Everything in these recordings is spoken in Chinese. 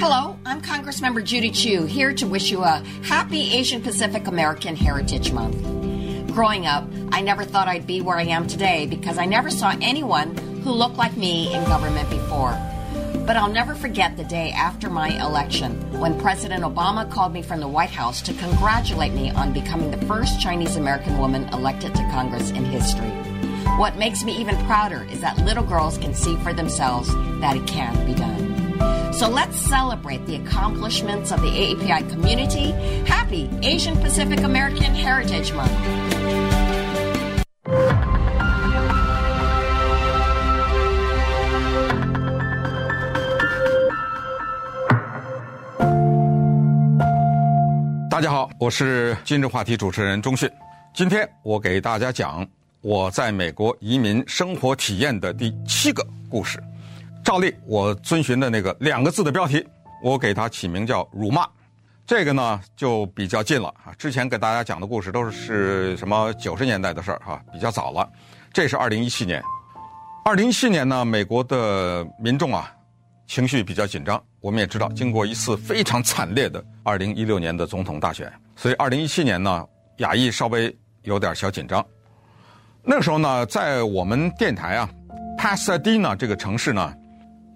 Hello, I'm Congressmember Judy Chu, here to wish you a happy Asian Pacific American Heritage Month. Growing up, I never thought I'd be where I am today because I never saw anyone who looked like me in government before. But I'll never forget the day after my election when President Obama called me from the White House to congratulate me on becoming the first Chinese American woman elected to Congress in history. What makes me even prouder is that little girls can see for themselves that it can be done. So let's celebrate the accomplishments of the AAPI community. Happy Asian Pacific American Heritage Month. 大家好，我是今日话题主持人钟迅。今天我给大家讲我在美国移民生活体验的第七个故事。 照例我遵循的那个两个字的标题，我给它起名叫“辱骂”。这个呢就比较近了啊。之前给大家讲的故事都是什么九十年代的事儿哈，比较早了。这是二零一七年。二零一七年呢，美国的民众啊情绪比较紧张。我们也知道，经过一次非常惨烈的二零一六年的总统大选，所以二零一七年呢，亚裔稍微有点小紧张。那时候呢，在我们电台啊，Pasadena 这个城市呢，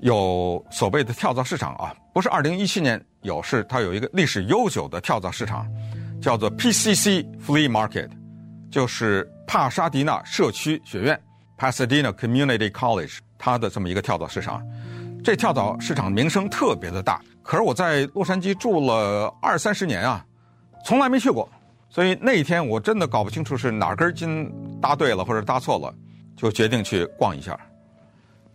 有所谓的跳蚤市场啊，不是二零一七年有，是它有一个历史悠久的跳蚤市场，叫做 PCC Flea Market，就是帕沙迪纳社区学院 Pasadena Community College 它的这么一个跳蚤市场。这跳蚤市场名声特别的大，可是我在洛杉矶住了二三十年啊，从来没去过，所以那一天我真的搞不清楚是哪根筋搭对了或者搭错了，就决定去逛一下。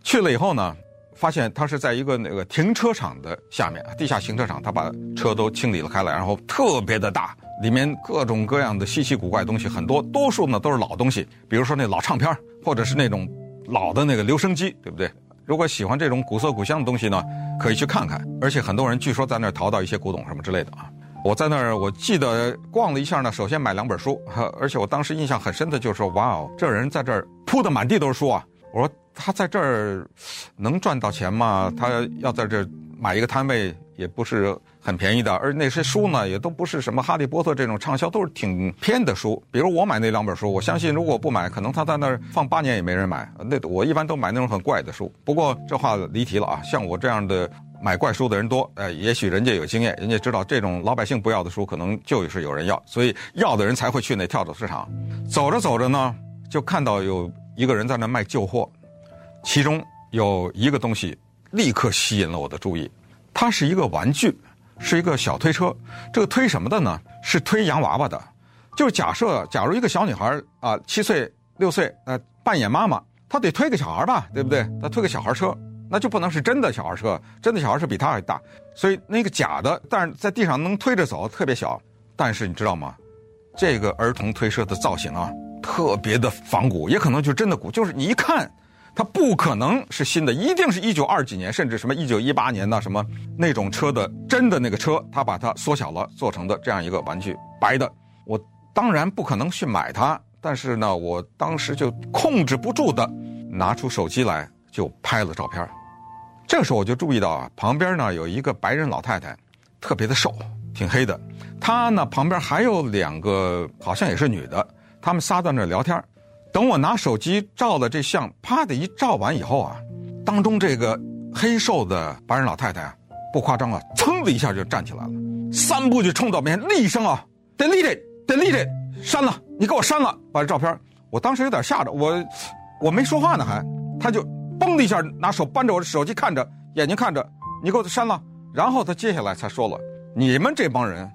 去了以后呢，发现它是在一个那个停车场的下面，地下停车场，他把车都清理了开来，然后特别的大，里面各种各样的稀奇古怪东西很多，多数呢都是老东西，比如说那老唱片，或者是那种老的那个留声机，对不对？如果喜欢这种古色古香的东西呢，可以去看看。而且很多人据说在那儿淘到一些古董什么之类的啊。我在那儿，我记得逛了一下呢。首先买两本书，而且我当时印象很深的就是说，哇哦，这人在这儿铺的满地都是书啊。我说他在这儿能赚到钱吗？他要在这儿买一个摊位也不是很便宜的。而那些书呢，也都不是什么《哈利波特》这种畅销，都是挺偏的书。比如我买那两本书，我相信如果不买，可能他在那儿放八年也没人买。那我一般都买那种很怪的书。不过这话离题了啊，像我这样的买怪书的人多，呃，也许人家有经验，人家知道这种老百姓不要的书，可能就是有人要，所以要的人才会去那跳蚤市场。走着走着呢，就看到有一个人在那卖旧货，其中有一个东西立刻吸引了我的注意，它是一个玩具。是一个小推车，这个推什么的呢？是推洋娃娃的。就是假设，假如一个小女孩啊，七岁六岁，呃，扮演妈妈，她得推个小孩吧，对不对？她推个小孩车，那就不能是真的小孩车，真的小孩车比她还大。所以那个假的，但是在地上能推着走，特别小。但是你知道吗？这个儿童推车的造型啊，特别的仿古，也可能就真的古，就是你一看。它不可能是新的，一定是一九二几年，甚至什么一九一八年的什么那种车的真的那个车，它把它缩小了做成的这样一个玩具，白的。我当然不可能去买它，但是呢，我当时就控制不住的拿出手机来就拍了照片。这个时候我就注意到啊，旁边呢有一个白人老太太，特别的瘦，挺黑的。她呢旁边还有两个好像也是女的，他们仨在那聊天。等我拿手机照了这相，啪的一照完以后啊，当中这个黑瘦的白人老太太啊，不夸张啊，噌的一下就站起来了，三步就冲到面前，厉声啊，delete，delete，删了，你给我删了，把这照片。我当时有点吓着，我我没说话呢还，他就嘣的一下拿手扳着我的手机看着，眼睛看着，你给我删了。然后他接下来才说了，你们这帮人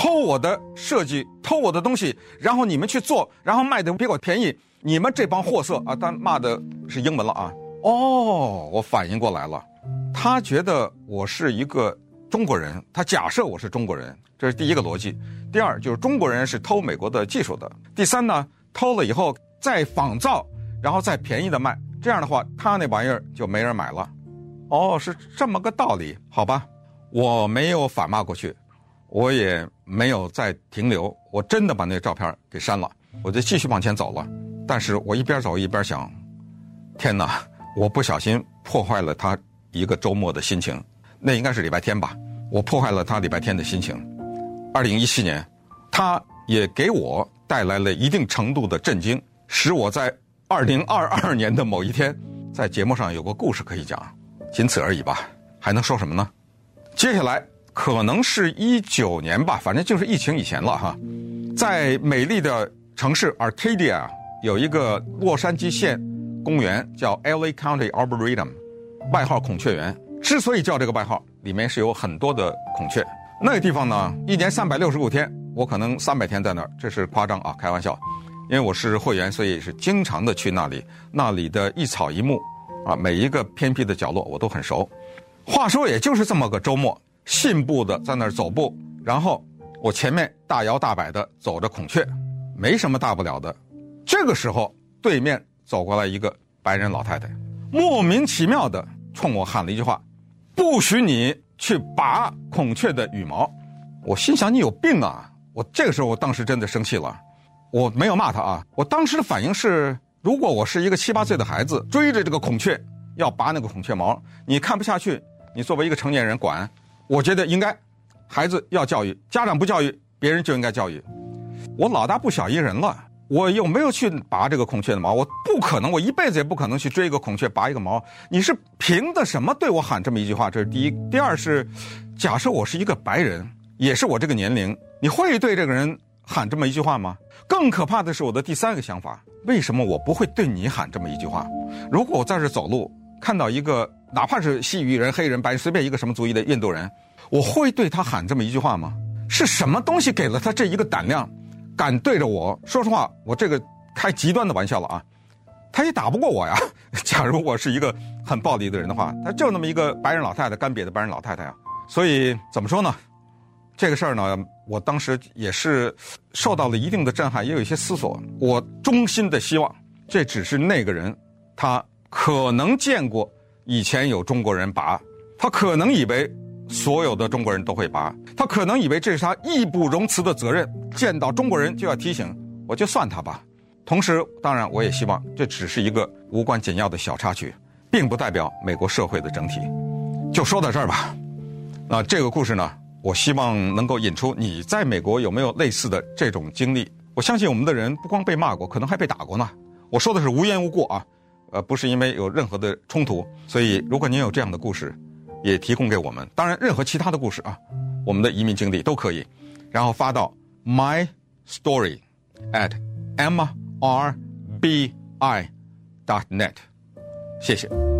偷我的设计，偷我的东西，然后你们去做，然后卖的比我便宜。你们这帮货色啊！但骂的是英文了啊！哦，我反应过来了，他觉得我是一个中国人，他假设我是中国人，这是第一个逻辑。第二就是中国人是偷美国的技术的。第三呢，偷了以后再仿造，然后再便宜的卖，这样的话他那玩意儿就没人买了。哦，是这么个道理，好吧？我没有反骂过去，我也没有再停留，我真的把那照片给删了，我就继续往前走了。但是我一边走一边想，天哪！我不小心破坏了他一个周末的心情。那应该是礼拜天吧。我破坏了他礼拜天的心情。二零一七年，他也给我带来了一定程度的震惊，使我在二零二二年的某一天，在节目上有个故事可以讲，仅此而已吧。还能说什么呢？接下来可能是一九年吧，反正就是疫情以前了哈。在美丽的城市 Arcadia 有一个洛杉矶县公园叫 LA County Arboretum，外号孔雀园。之所以叫这个外号，里面是有很多的孔雀。那个地方呢，一年三百六十五天，我可能三百天在那儿，这是夸张啊，开玩笑。因为我是会员，所以是经常的去那里。那里的一草一木，啊，每一个偏僻的角落我都很熟。话说，也就是这么个周末，信步的在那儿走步，然后我前面大摇大摆的走着孔雀，没什么大不了的。这个时候，对面走过来一个白人老太太，莫名其妙的冲我喊了一句话。不许你去拔孔雀的羽毛，我心想你有病啊！我这个时候，我当时真的生气了，我没有骂他啊。我当时的反应是，如果我是一个七八岁的孩子，追着这个孔雀要拔那个孔雀毛，你看不下去，你作为一个成年人管，我觉得应该，孩子要教育，家长不教育，别人就应该教育。我老大不小一人了。我又没有去拔这个孔雀的毛，我不可能，我一辈子也不可能去追一个孔雀拔一个毛。你是凭的什么对我喊这么一句话？这是第一。第二是，假设我是一个白人，也是我这个年龄，你会对这个人喊这么一句话吗？更可怕的是我的第三个想法：为什么我不会对你喊这么一句话？如果我在这走路，看到一个哪怕是西域人、黑人、白人，随便一个什么族裔的印度人，我会对他喊这么一句话吗？是什么东西给了他这一个胆量？敢对着我说实话，我这个开极端的玩笑了啊，他也打不过我呀。假如我是一个很暴力的人的话，他就那么一个白人老太太，干瘪的白人老太太啊。所以怎么说呢？这个事儿呢，我当时也是受到了一定的震撼，也有一些思索。我衷心的希望，这只是那个人，他可能见过以前有中国人拔，他可能以为。所有的中国人都会拔，他可能以为这是他义不容辞的责任，见到中国人就要提醒，我就算他吧。同时，当然我也希望这只是一个无关紧要的小插曲，并不代表美国社会的整体。就说到这儿吧。那这个故事呢，我希望能够引出你在美国有没有类似的这种经历。我相信我们的人不光被骂过，可能还被打过呢。我说的是无缘无故啊，呃，不是因为有任何的冲突。所以，如果您有这样的故事，也提供给我们，当然，任何其他的故事啊，我们的移民经历都可以，然后发到 my story at m r b i dot net，谢谢。